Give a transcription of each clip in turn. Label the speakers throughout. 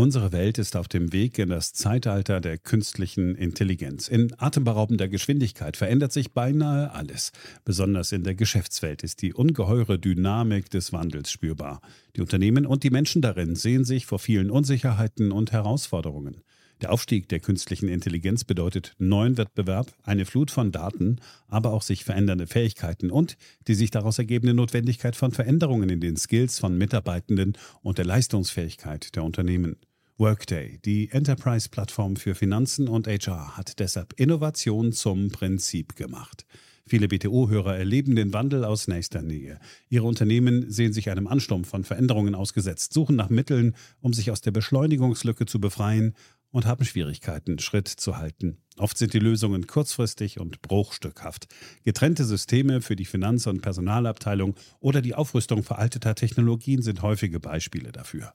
Speaker 1: Unsere Welt ist auf dem Weg in das Zeitalter der künstlichen Intelligenz. In atemberaubender Geschwindigkeit verändert sich beinahe alles. Besonders in der Geschäftswelt ist die ungeheure Dynamik des Wandels spürbar. Die Unternehmen und die Menschen darin sehen sich vor vielen Unsicherheiten und Herausforderungen. Der Aufstieg der künstlichen Intelligenz bedeutet neuen Wettbewerb, eine Flut von Daten, aber auch sich verändernde Fähigkeiten und die sich daraus ergebende Notwendigkeit von Veränderungen in den Skills von Mitarbeitenden und der Leistungsfähigkeit der Unternehmen. Workday, die Enterprise-Plattform für Finanzen und HR, hat deshalb Innovation zum Prinzip gemacht. Viele BTO-Hörer erleben den Wandel aus nächster Nähe. Ihre Unternehmen sehen sich einem Ansturm von Veränderungen ausgesetzt, suchen nach Mitteln, um sich aus der Beschleunigungslücke zu befreien und haben Schwierigkeiten, Schritt zu halten. Oft sind die Lösungen kurzfristig und bruchstückhaft. Getrennte Systeme für die Finanz- und Personalabteilung oder die Aufrüstung veralteter Technologien sind häufige Beispiele dafür.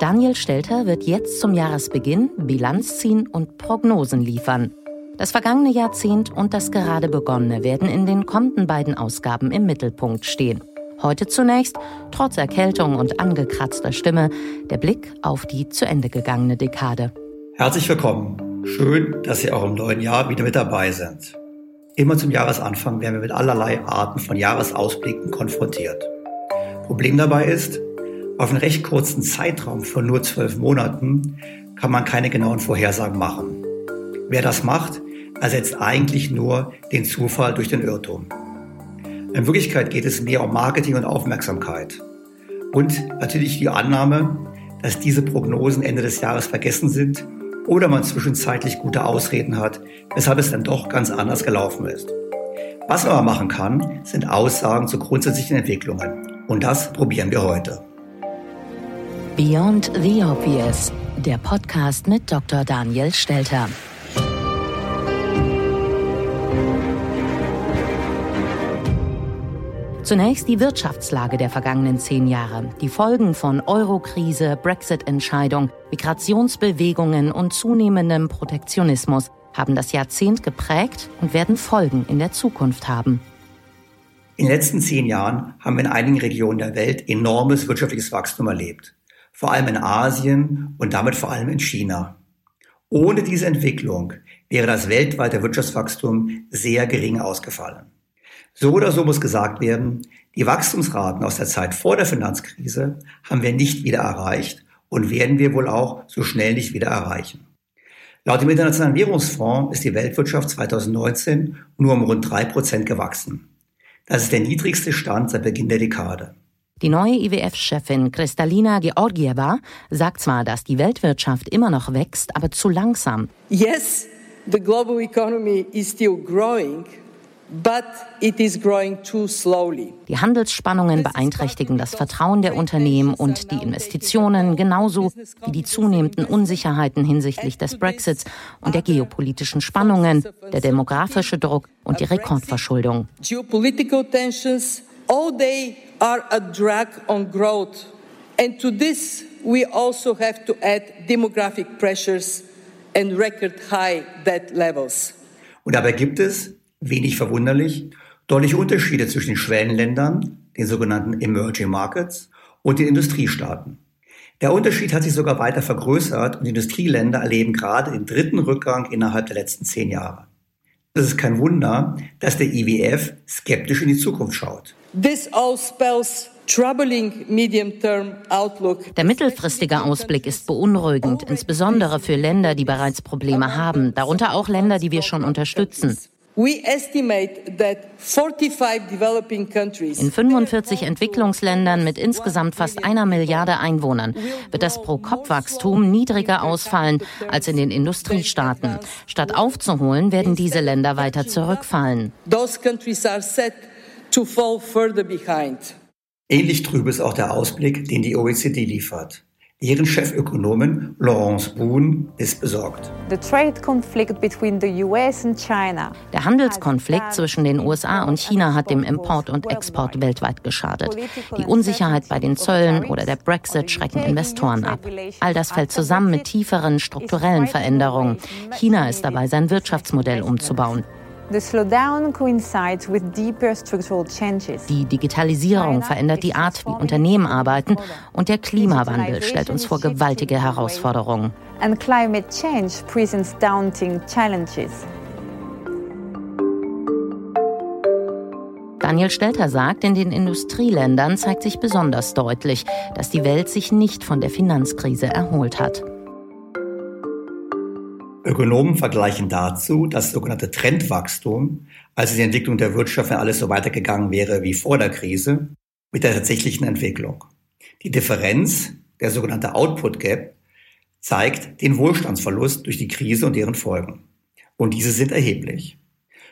Speaker 2: Daniel Stelter wird jetzt zum Jahresbeginn Bilanz ziehen und Prognosen liefern. Das vergangene Jahrzehnt und das gerade begonnene werden in den kommenden beiden Ausgaben im Mittelpunkt stehen. Heute zunächst, trotz Erkältung und angekratzter Stimme, der Blick auf die zu Ende gegangene Dekade.
Speaker 3: Herzlich willkommen. Schön, dass Sie auch im neuen Jahr wieder mit dabei sind. Immer zum Jahresanfang werden wir mit allerlei Arten von Jahresausblicken konfrontiert. Problem dabei ist, auf einen recht kurzen Zeitraum von nur zwölf Monaten kann man keine genauen Vorhersagen machen. Wer das macht, ersetzt eigentlich nur den Zufall durch den Irrtum. In Wirklichkeit geht es mehr um Marketing und Aufmerksamkeit. Und natürlich die Annahme, dass diese Prognosen Ende des Jahres vergessen sind oder man zwischenzeitlich gute Ausreden hat, weshalb es dann doch ganz anders gelaufen ist. Was man aber machen kann, sind Aussagen zu grundsätzlichen Entwicklungen. Und das probieren wir heute.
Speaker 2: Beyond the Obvious, der Podcast mit Dr. Daniel Stelter. Zunächst die Wirtschaftslage der vergangenen zehn Jahre, die Folgen von Eurokrise, Brexit-Entscheidung, Migrationsbewegungen und zunehmendem Protektionismus haben das Jahrzehnt geprägt und werden Folgen in der Zukunft haben.
Speaker 3: In den letzten zehn Jahren haben wir in einigen Regionen der Welt enormes wirtschaftliches Wachstum erlebt vor allem in Asien und damit vor allem in China. Ohne diese Entwicklung wäre das weltweite Wirtschaftswachstum sehr gering ausgefallen. So oder so muss gesagt werden, die Wachstumsraten aus der Zeit vor der Finanzkrise haben wir nicht wieder erreicht und werden wir wohl auch so schnell nicht wieder erreichen. Laut dem Internationalen Währungsfonds ist die Weltwirtschaft 2019 nur um rund drei Prozent gewachsen. Das ist der niedrigste Stand seit Beginn der Dekade.
Speaker 2: Die neue IWF-Chefin Kristalina Georgieva sagt zwar, dass die Weltwirtschaft immer noch wächst, aber zu langsam.
Speaker 4: Yes, the global economy is still growing. But it is growing too slowly.
Speaker 2: Die Handelsspannungen beeinträchtigen das Vertrauen der Unternehmen und die Investitionen, genauso wie die zunehmenden Unsicherheiten hinsichtlich des Brexits und der geopolitischen Spannungen, der demografische Druck und die Rekordverschuldung.
Speaker 4: Geopolitical tensions all they are a drag on growth. And to this, we also have to add demographic pressures and record high debt levels.
Speaker 3: Und dabei gibt es, Wenig verwunderlich, deutliche Unterschiede zwischen den Schwellenländern, den sogenannten Emerging Markets, und den Industriestaaten. Der Unterschied hat sich sogar weiter vergrößert und Industrieländer erleben gerade den dritten Rückgang innerhalb der letzten zehn Jahre. Es ist kein Wunder, dass der IWF skeptisch in die Zukunft schaut.
Speaker 4: This all spells
Speaker 2: der mittelfristige Ausblick ist beunruhigend, insbesondere für Länder, die bereits Probleme haben, darunter auch Länder, die wir schon unterstützen. In 45 Entwicklungsländern mit insgesamt fast einer Milliarde Einwohnern wird das Pro-Kopf-Wachstum niedriger ausfallen als in den Industriestaaten. Statt aufzuholen, werden diese Länder weiter zurückfallen.
Speaker 3: Ähnlich trüb ist auch der Ausblick, den die OECD liefert. Ihren Chefökonomin Laurence Boone ist besorgt.
Speaker 2: Der Handelskonflikt zwischen den USA und China hat dem Import und Export weltweit geschadet. Die Unsicherheit bei den Zöllen oder der Brexit schrecken Investoren ab. All das fällt zusammen mit tieferen strukturellen Veränderungen. China ist dabei, sein Wirtschaftsmodell umzubauen. Die Digitalisierung verändert die Art, wie Unternehmen arbeiten und der Klimawandel stellt uns vor gewaltige Herausforderungen. Daniel Stelter sagt, in den Industrieländern zeigt sich besonders deutlich, dass die Welt sich nicht von der Finanzkrise erholt hat.
Speaker 3: Ökonomen vergleichen dazu das sogenannte Trendwachstum, also die Entwicklung der Wirtschaft, wenn alles so weitergegangen wäre wie vor der Krise, mit der tatsächlichen Entwicklung. Die Differenz, der sogenannte Output Gap, zeigt den Wohlstandsverlust durch die Krise und deren Folgen. Und diese sind erheblich.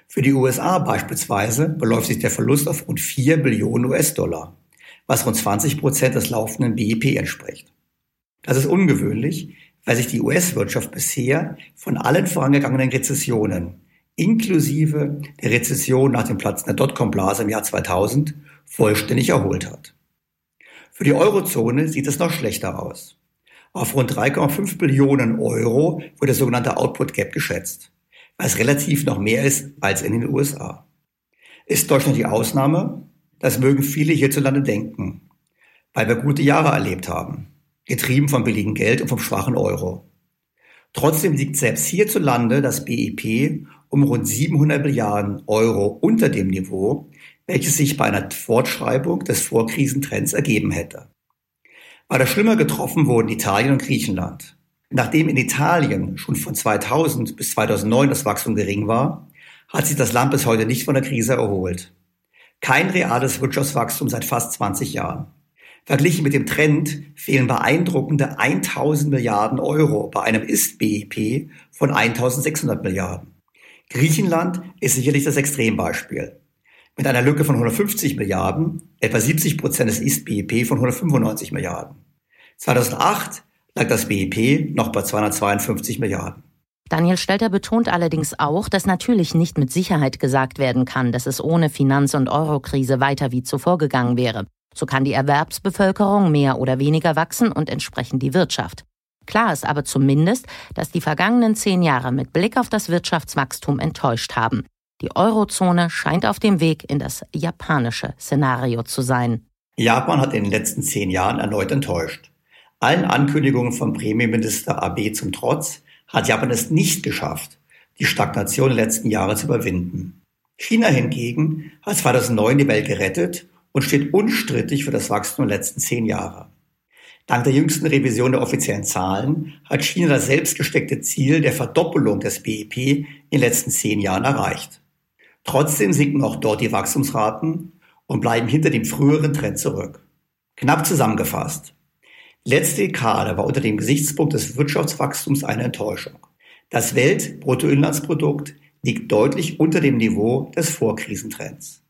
Speaker 3: Für die USA beispielsweise beläuft sich der Verlust auf rund 4 Billionen US-Dollar, was rund 20 Prozent des laufenden BIP entspricht. Das ist ungewöhnlich, weil sich die US-Wirtschaft bisher von allen vorangegangenen Rezessionen, inklusive der Rezession nach dem Platzen der Dotcom-Blase im Jahr 2000, vollständig erholt hat. Für die Eurozone sieht es noch schlechter aus. Auf rund 3,5 Billionen Euro wird der sogenannte Output Gap geschätzt, was relativ noch mehr ist als in den USA. Ist Deutschland die Ausnahme? Das mögen viele hierzulande denken, weil wir gute Jahre erlebt haben getrieben vom billigen Geld und vom schwachen Euro. Trotzdem liegt selbst hierzulande das BIP um rund 700 Milliarden Euro unter dem Niveau, welches sich bei einer Fortschreibung des Vorkrisentrends ergeben hätte. Weiter schlimmer getroffen wurden Italien und Griechenland. Nachdem in Italien schon von 2000 bis 2009 das Wachstum gering war, hat sich das Land bis heute nicht von der Krise erholt. Kein reales Wirtschaftswachstum seit fast 20 Jahren. Verglichen mit dem Trend fehlen beeindruckende 1000 Milliarden Euro bei einem Ist-BIP von 1600 Milliarden. Griechenland ist sicherlich das Extrembeispiel. Mit einer Lücke von 150 Milliarden, etwa 70 Prozent des Ist-BIP von 195 Milliarden. 2008 lag das BIP noch bei 252 Milliarden.
Speaker 2: Daniel Stelter betont allerdings auch, dass natürlich nicht mit Sicherheit gesagt werden kann, dass es ohne Finanz- und Eurokrise weiter wie zuvor gegangen wäre. So kann die Erwerbsbevölkerung mehr oder weniger wachsen und entsprechend die Wirtschaft. Klar ist aber zumindest, dass die vergangenen zehn Jahre mit Blick auf das Wirtschaftswachstum enttäuscht haben. Die Eurozone scheint auf dem Weg in das japanische Szenario zu sein.
Speaker 3: Japan hat in den letzten zehn Jahren erneut enttäuscht. Allen Ankündigungen von Premierminister Abe zum Trotz hat Japan es nicht geschafft, die Stagnation der letzten Jahre zu überwinden. China hingegen hat 2009 die Welt gerettet und steht unstrittig für das Wachstum der letzten zehn Jahre. Dank der jüngsten Revision der offiziellen Zahlen hat China das selbstgesteckte Ziel der Verdoppelung des BIP in den letzten zehn Jahren erreicht. Trotzdem sinken auch dort die Wachstumsraten und bleiben hinter dem früheren Trend zurück. Knapp zusammengefasst. Letzte Dekade war unter dem Gesichtspunkt des Wirtschaftswachstums eine Enttäuschung. Das Weltbruttoinlandsprodukt liegt deutlich unter dem Niveau des Vorkrisentrends.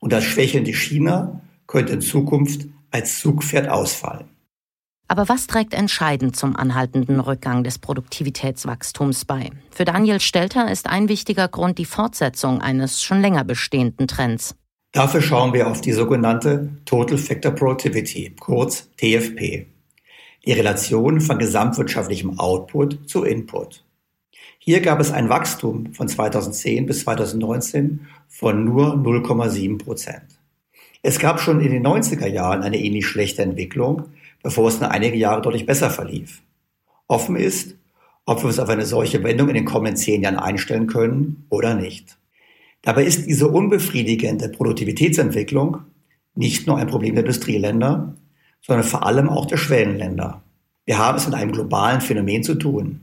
Speaker 3: Und das schwächelnde China könnte in Zukunft als Zugpferd ausfallen.
Speaker 2: Aber was trägt entscheidend zum anhaltenden Rückgang des Produktivitätswachstums bei? Für Daniel Stelter ist ein wichtiger Grund die Fortsetzung eines schon länger bestehenden Trends.
Speaker 3: Dafür schauen wir auf die sogenannte Total Factor Productivity, kurz TFP, die Relation von gesamtwirtschaftlichem Output zu Input. Hier gab es ein Wachstum von 2010 bis 2019 von nur 0,7 Prozent. Es gab schon in den 90er Jahren eine ähnlich schlechte Entwicklung, bevor es nur einige Jahre deutlich besser verlief. Offen ist, ob wir uns auf eine solche Wendung in den kommenden zehn Jahren einstellen können oder nicht. Dabei ist diese unbefriedigende Produktivitätsentwicklung nicht nur ein Problem der Industrieländer, sondern vor allem auch der Schwellenländer. Wir haben es mit einem globalen Phänomen zu tun.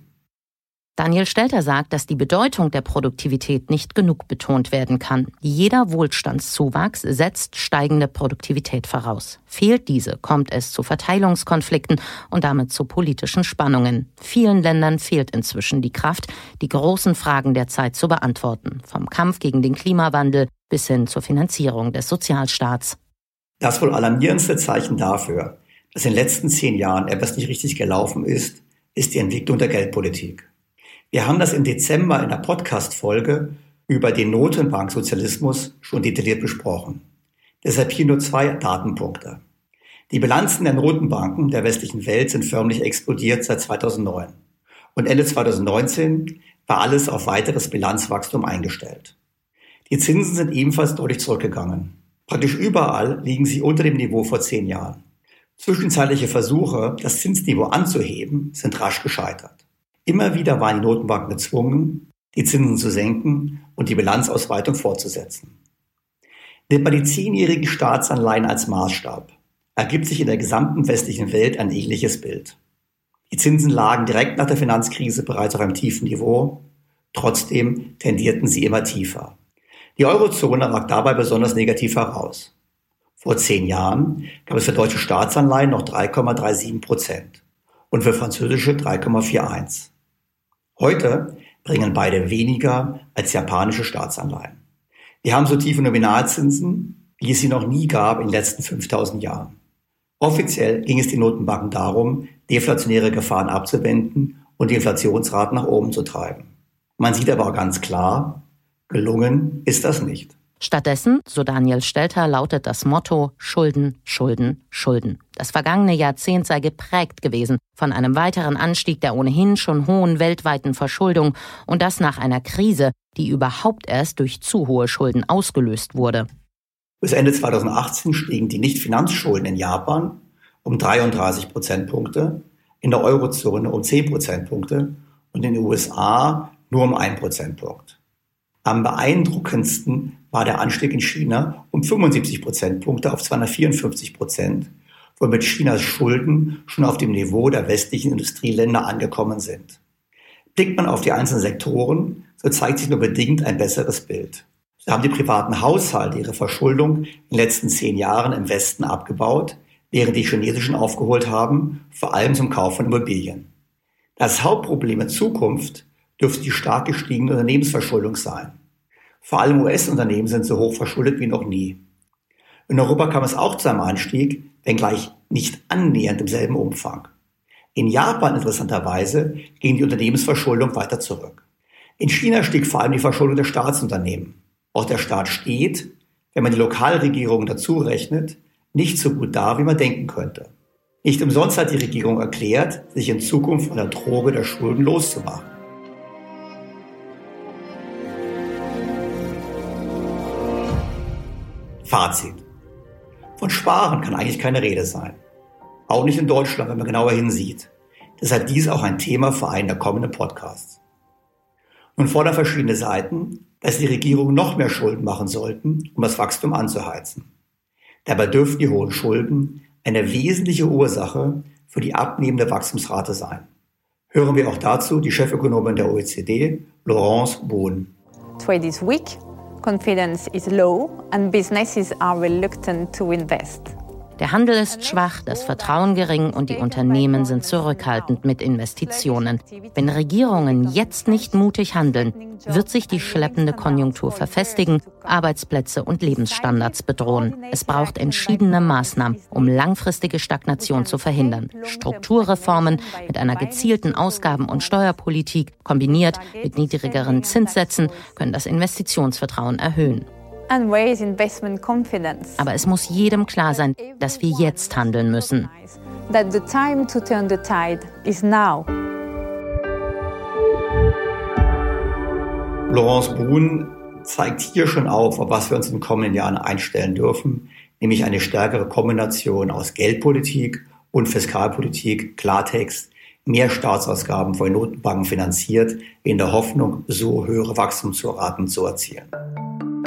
Speaker 2: Daniel Stelter sagt, dass die Bedeutung der Produktivität nicht genug betont werden kann. Jeder Wohlstandszuwachs setzt steigende Produktivität voraus. Fehlt diese, kommt es zu Verteilungskonflikten und damit zu politischen Spannungen. Vielen Ländern fehlt inzwischen die Kraft, die großen Fragen der Zeit zu beantworten, vom Kampf gegen den Klimawandel bis hin zur Finanzierung des Sozialstaats.
Speaker 3: Das wohl alarmierendste Zeichen dafür, dass in den letzten zehn Jahren etwas nicht richtig gelaufen ist, ist die Entwicklung der Geldpolitik. Wir haben das im Dezember in der Podcast-Folge über den Notenbanksozialismus schon detailliert besprochen. Deshalb hier nur zwei Datenpunkte. Die Bilanzen der Notenbanken der westlichen Welt sind förmlich explodiert seit 2009. Und Ende 2019 war alles auf weiteres Bilanzwachstum eingestellt. Die Zinsen sind ebenfalls deutlich zurückgegangen. Praktisch überall liegen sie unter dem Niveau vor zehn Jahren. Zwischenzeitliche Versuche, das Zinsniveau anzuheben, sind rasch gescheitert. Immer wieder waren die Notenbanken gezwungen, die Zinsen zu senken und die Bilanzausweitung fortzusetzen. Nimmt man die zehnjährigen Staatsanleihen als Maßstab, ergibt sich in der gesamten westlichen Welt ein ähnliches Bild. Die Zinsen lagen direkt nach der Finanzkrise bereits auf einem tiefen Niveau, trotzdem tendierten sie immer tiefer. Die Eurozone ragt dabei besonders negativ heraus. Vor zehn Jahren gab es für deutsche Staatsanleihen noch 3,37 Prozent und für französische 3,41. Heute bringen beide weniger als japanische Staatsanleihen. Wir haben so tiefe Nominalzinsen, wie es sie noch nie gab in den letzten 5000 Jahren. Offiziell ging es den Notenbanken darum, deflationäre Gefahren abzuwenden und die Inflationsraten nach oben zu treiben. Man sieht aber auch ganz klar, gelungen ist das nicht.
Speaker 2: Stattdessen, so Daniel Stelter, lautet das Motto Schulden, Schulden, Schulden. Das vergangene Jahrzehnt sei geprägt gewesen von einem weiteren Anstieg der ohnehin schon hohen weltweiten Verschuldung und das nach einer Krise, die überhaupt erst durch zu hohe Schulden ausgelöst wurde.
Speaker 3: Bis Ende 2018 stiegen die Nicht-Finanzschulden in Japan um 33 Prozentpunkte, in der Eurozone um 10 Prozentpunkte und in den USA nur um 1 Prozentpunkt. Am beeindruckendsten war der Anstieg in China um 75 Prozentpunkte auf 254 Prozent, womit Chinas Schulden schon auf dem Niveau der westlichen Industrieländer angekommen sind. Blickt man auf die einzelnen Sektoren, so zeigt sich nur bedingt ein besseres Bild. So haben die privaten Haushalte ihre Verschuldung in den letzten zehn Jahren im Westen abgebaut, während die chinesischen aufgeholt haben, vor allem zum Kauf von Immobilien. Das Hauptproblem in Zukunft dürfte die stark gestiegene Unternehmensverschuldung sein. Vor allem US-Unternehmen sind so hoch verschuldet wie noch nie. In Europa kam es auch zu einem Anstieg, wenngleich nicht annähernd im selben Umfang. In Japan interessanterweise ging die Unternehmensverschuldung weiter zurück. In China stieg vor allem die Verschuldung der Staatsunternehmen. Auch der Staat steht, wenn man die Lokalregierungen dazu rechnet, nicht so gut da, wie man denken könnte. Nicht umsonst hat die Regierung erklärt, sich in Zukunft von der Droge der Schulden loszumachen. Fazit. Von Sparen kann eigentlich keine Rede sein. Auch nicht in Deutschland, wenn man genauer hinsieht. Deshalb dies auch ein Thema für einen der kommenden Podcasts. Nun fordern verschiedene Seiten, dass die Regierungen noch mehr Schulden machen sollten, um das Wachstum anzuheizen. Dabei dürften die hohen Schulden eine wesentliche Ursache für die abnehmende Wachstumsrate sein. Hören wir auch dazu die Chefökonomin der OECD, Laurence Bohn.
Speaker 5: Trade is weak confidence is low and businesses are reluctant to invest.
Speaker 2: Der Handel ist schwach, das Vertrauen gering und die Unternehmen sind zurückhaltend mit Investitionen. Wenn Regierungen jetzt nicht mutig handeln, wird sich die schleppende Konjunktur verfestigen, Arbeitsplätze und Lebensstandards bedrohen. Es braucht entschiedene Maßnahmen, um langfristige Stagnation zu verhindern. Strukturreformen mit einer gezielten Ausgaben- und Steuerpolitik kombiniert mit niedrigeren Zinssätzen können das Investitionsvertrauen erhöhen. Aber es muss jedem klar sein, dass wir jetzt handeln müssen. That the time to turn the tide is now.
Speaker 3: Laurence Brun zeigt hier schon auf, auf was wir uns in den kommenden Jahren einstellen dürfen, nämlich eine stärkere Kombination aus Geldpolitik und Fiskalpolitik, Klartext, mehr Staatsausgaben von Notenbanken finanziert, in der Hoffnung, so höhere Wachstumsraten zu erzielen.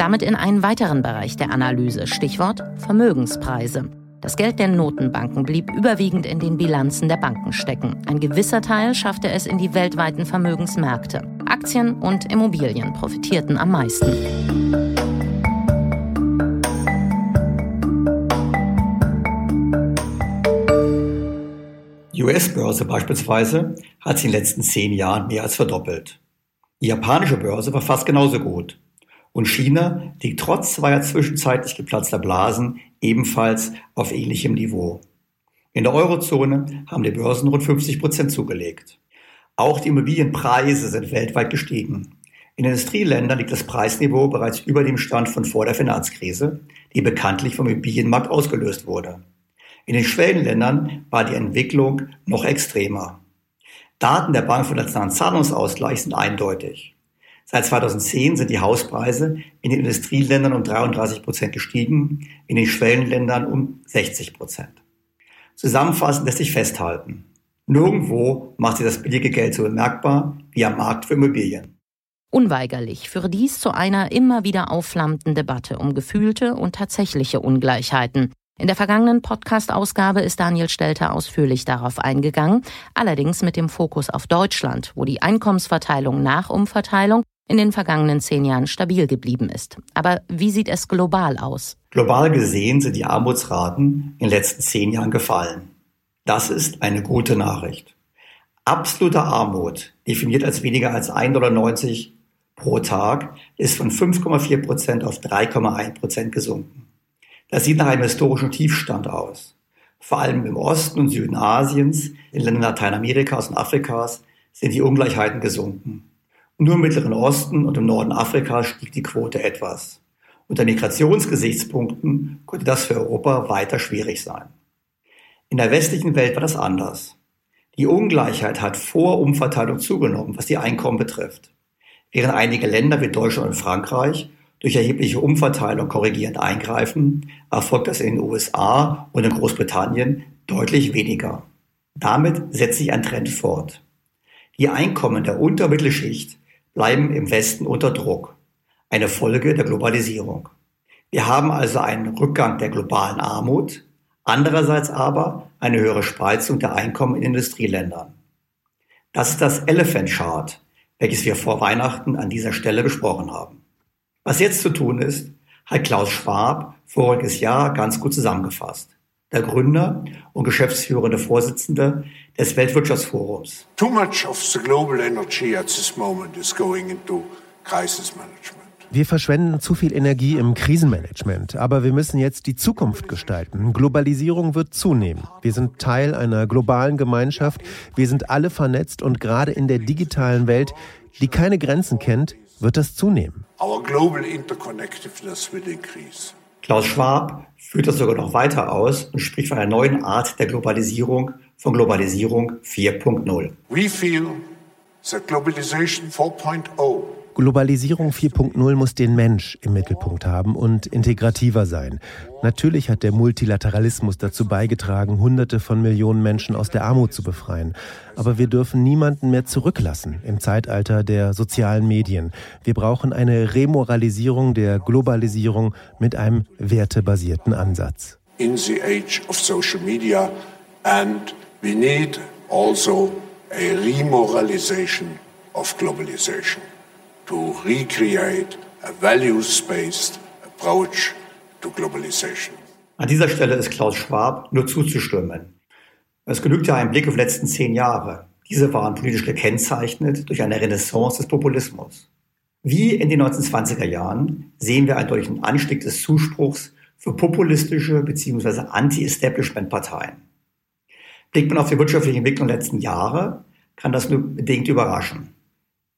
Speaker 2: Damit in einen weiteren Bereich der Analyse, Stichwort Vermögenspreise. Das Geld der Notenbanken blieb überwiegend in den Bilanzen der Banken stecken. Ein gewisser Teil schaffte es in die weltweiten Vermögensmärkte. Aktien und Immobilien profitierten am meisten.
Speaker 3: Die US-Börse beispielsweise hat sich in den letzten zehn Jahren mehr als verdoppelt. Die japanische Börse war fast genauso gut. Und China liegt trotz zweier zwischenzeitlich geplatzter Blasen ebenfalls auf ähnlichem Niveau. In der Eurozone haben die Börsen rund 50 Prozent zugelegt. Auch die Immobilienpreise sind weltweit gestiegen. In Industrieländern liegt das Preisniveau bereits über dem Stand von vor der Finanzkrise, die bekanntlich vom Immobilienmarkt ausgelöst wurde. In den Schwellenländern war die Entwicklung noch extremer. Daten der Bank für Nationalen Zahlungsausgleich sind eindeutig. Seit 2010 sind die Hauspreise in den Industrieländern um 33 Prozent gestiegen, in den Schwellenländern um 60 Prozent. Zusammenfassend lässt sich festhalten, nirgendwo macht sich das billige Geld so bemerkbar wie am Markt für Immobilien.
Speaker 2: Unweigerlich führe dies zu einer immer wieder aufflammenden Debatte um gefühlte und tatsächliche Ungleichheiten. In der vergangenen Podcast-Ausgabe ist Daniel Stelter ausführlich darauf eingegangen, allerdings mit dem Fokus auf Deutschland, wo die Einkommensverteilung nach Umverteilung in den vergangenen zehn Jahren stabil geblieben ist. Aber wie sieht es global aus?
Speaker 3: Global gesehen sind die Armutsraten in den letzten zehn Jahren gefallen. Das ist eine gute Nachricht. Absolute Armut, definiert als weniger als 1,90 Dollar pro Tag, ist von 5,4 Prozent auf 3,1 Prozent gesunken. Das sieht nach einem historischen Tiefstand aus. Vor allem im Osten und Süden Asiens, in Ländern Lateinamerikas und Afrikas, sind die Ungleichheiten gesunken. Nur im Mittleren Osten und im Norden Afrikas stieg die Quote etwas. Unter Migrationsgesichtspunkten konnte das für Europa weiter schwierig sein. In der westlichen Welt war das anders. Die Ungleichheit hat vor Umverteilung zugenommen, was die Einkommen betrifft. Während einige Länder wie Deutschland und Frankreich durch erhebliche Umverteilung korrigierend eingreifen, erfolgt das in den USA und in Großbritannien deutlich weniger. Damit setzt sich ein Trend fort. Die Einkommen der Untermittelschicht bleiben im Westen unter Druck, eine Folge der Globalisierung. Wir haben also einen Rückgang der globalen Armut, andererseits aber eine höhere Spreizung der Einkommen in Industrieländern. Das ist das Elephant Chart, welches wir vor Weihnachten an dieser Stelle besprochen haben. Was jetzt zu tun ist, hat Klaus Schwab voriges Jahr ganz gut zusammengefasst. Der Gründer und geschäftsführende Vorsitzende des Weltwirtschaftsforums.
Speaker 6: Too much of the global energy at this moment is going into crisis management.
Speaker 7: Wir verschwenden zu viel Energie im Krisenmanagement, aber wir müssen jetzt die Zukunft gestalten. Globalisierung wird zunehmen. Wir sind Teil einer globalen Gemeinschaft. Wir sind alle vernetzt und gerade in der digitalen Welt, die keine Grenzen kennt, wird das zunehmen.
Speaker 6: Our global interconnectedness will increase.
Speaker 3: Klaus Schwab führt das sogar noch weiter aus und spricht von einer neuen Art der Globalisierung, von Globalisierung 4.0.
Speaker 6: We feel that globalization 4.0
Speaker 7: Globalisierung 4.0 muss den Mensch im Mittelpunkt haben und integrativer sein. Natürlich hat der Multilateralismus dazu beigetragen, Hunderte von Millionen Menschen aus der Armut zu befreien. Aber wir dürfen niemanden mehr zurücklassen im Zeitalter der sozialen Medien. Wir brauchen eine Remoralisierung der Globalisierung mit einem wertebasierten Ansatz.
Speaker 6: in the age of social media and we need also a remoralization of globalization to recreate a values-based approach to globalization.
Speaker 3: An dieser Stelle ist Klaus Schwab nur zuzustimmen. Es genügt ja ein Blick auf die letzten zehn Jahre. Diese waren politisch gekennzeichnet durch eine Renaissance des Populismus. Wie in den 1920er Jahren sehen wir einen deutlichen Anstieg des Zuspruchs für populistische bzw. Anti-Establishment-Parteien. Blickt man auf die wirtschaftliche Entwicklung der letzten Jahre, kann das nur bedingt überraschen.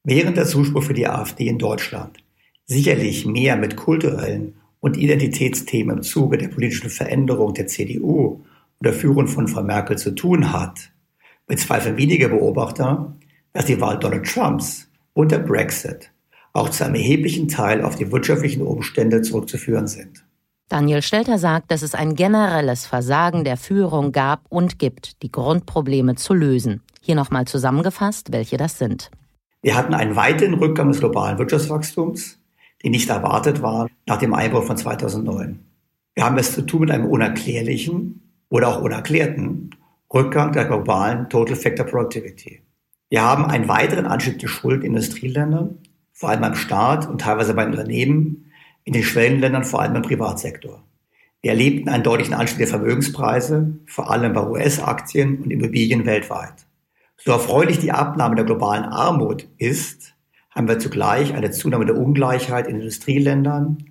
Speaker 3: Während der Zuspruch für die AfD in Deutschland sicherlich mehr mit kulturellen und Identitätsthemen im Zuge der politischen Veränderung der CDU und der Führung von Frau Merkel zu tun hat, bezweifeln wenige Beobachter, dass die Wahl Donald Trumps und der Brexit auch zu einem erheblichen Teil auf die wirtschaftlichen Umstände zurückzuführen sind.
Speaker 2: Daniel Stelter sagt, dass es ein generelles Versagen der Führung gab und gibt, die Grundprobleme zu lösen. Hier nochmal zusammengefasst, welche das sind.
Speaker 3: Wir hatten einen weiteren Rückgang des globalen Wirtschaftswachstums, die nicht erwartet war nach dem Einbruch von 2009. Wir haben es zu tun mit einem unerklärlichen oder auch unerklärten Rückgang der globalen Total Factor Productivity. Wir haben einen weiteren Anstieg der Schulden in Industrieländern, vor allem beim Staat und teilweise bei Unternehmen, in den Schwellenländern vor allem im Privatsektor. Wir erlebten einen deutlichen Anstieg der Vermögenspreise, vor allem bei US-Aktien und Immobilien weltweit. So erfreulich die Abnahme der globalen Armut ist, haben wir zugleich eine Zunahme der Ungleichheit in Industrieländern,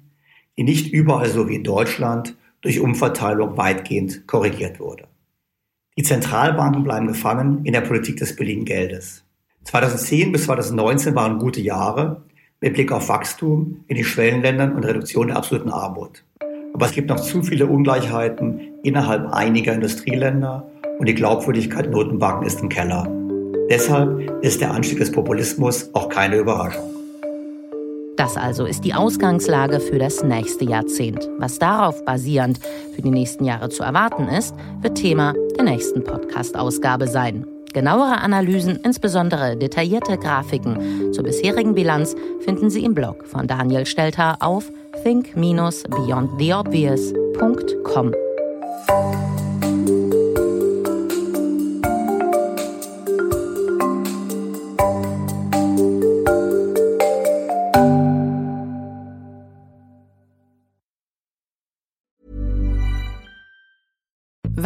Speaker 3: die nicht überall so wie in Deutschland durch Umverteilung weitgehend korrigiert wurde. Die Zentralbanken bleiben gefangen in der Politik des billigen Geldes. 2010 bis 2019 waren gute Jahre, mit Blick auf Wachstum in den Schwellenländern und Reduktion der absoluten Armut. Aber es gibt noch zu viele Ungleichheiten innerhalb einiger Industrieländer und die Glaubwürdigkeit Notenbanken ist im Keller. Deshalb ist der Anstieg des Populismus auch keine Überraschung.
Speaker 2: Das also ist die Ausgangslage für das nächste Jahrzehnt. Was darauf basierend für die nächsten Jahre zu erwarten ist, wird Thema der nächsten Podcast-Ausgabe sein. Genauere Analysen, insbesondere detaillierte Grafiken zur bisherigen Bilanz finden Sie im Blog von Daniel Stelter auf think-beyondtheobvious.com.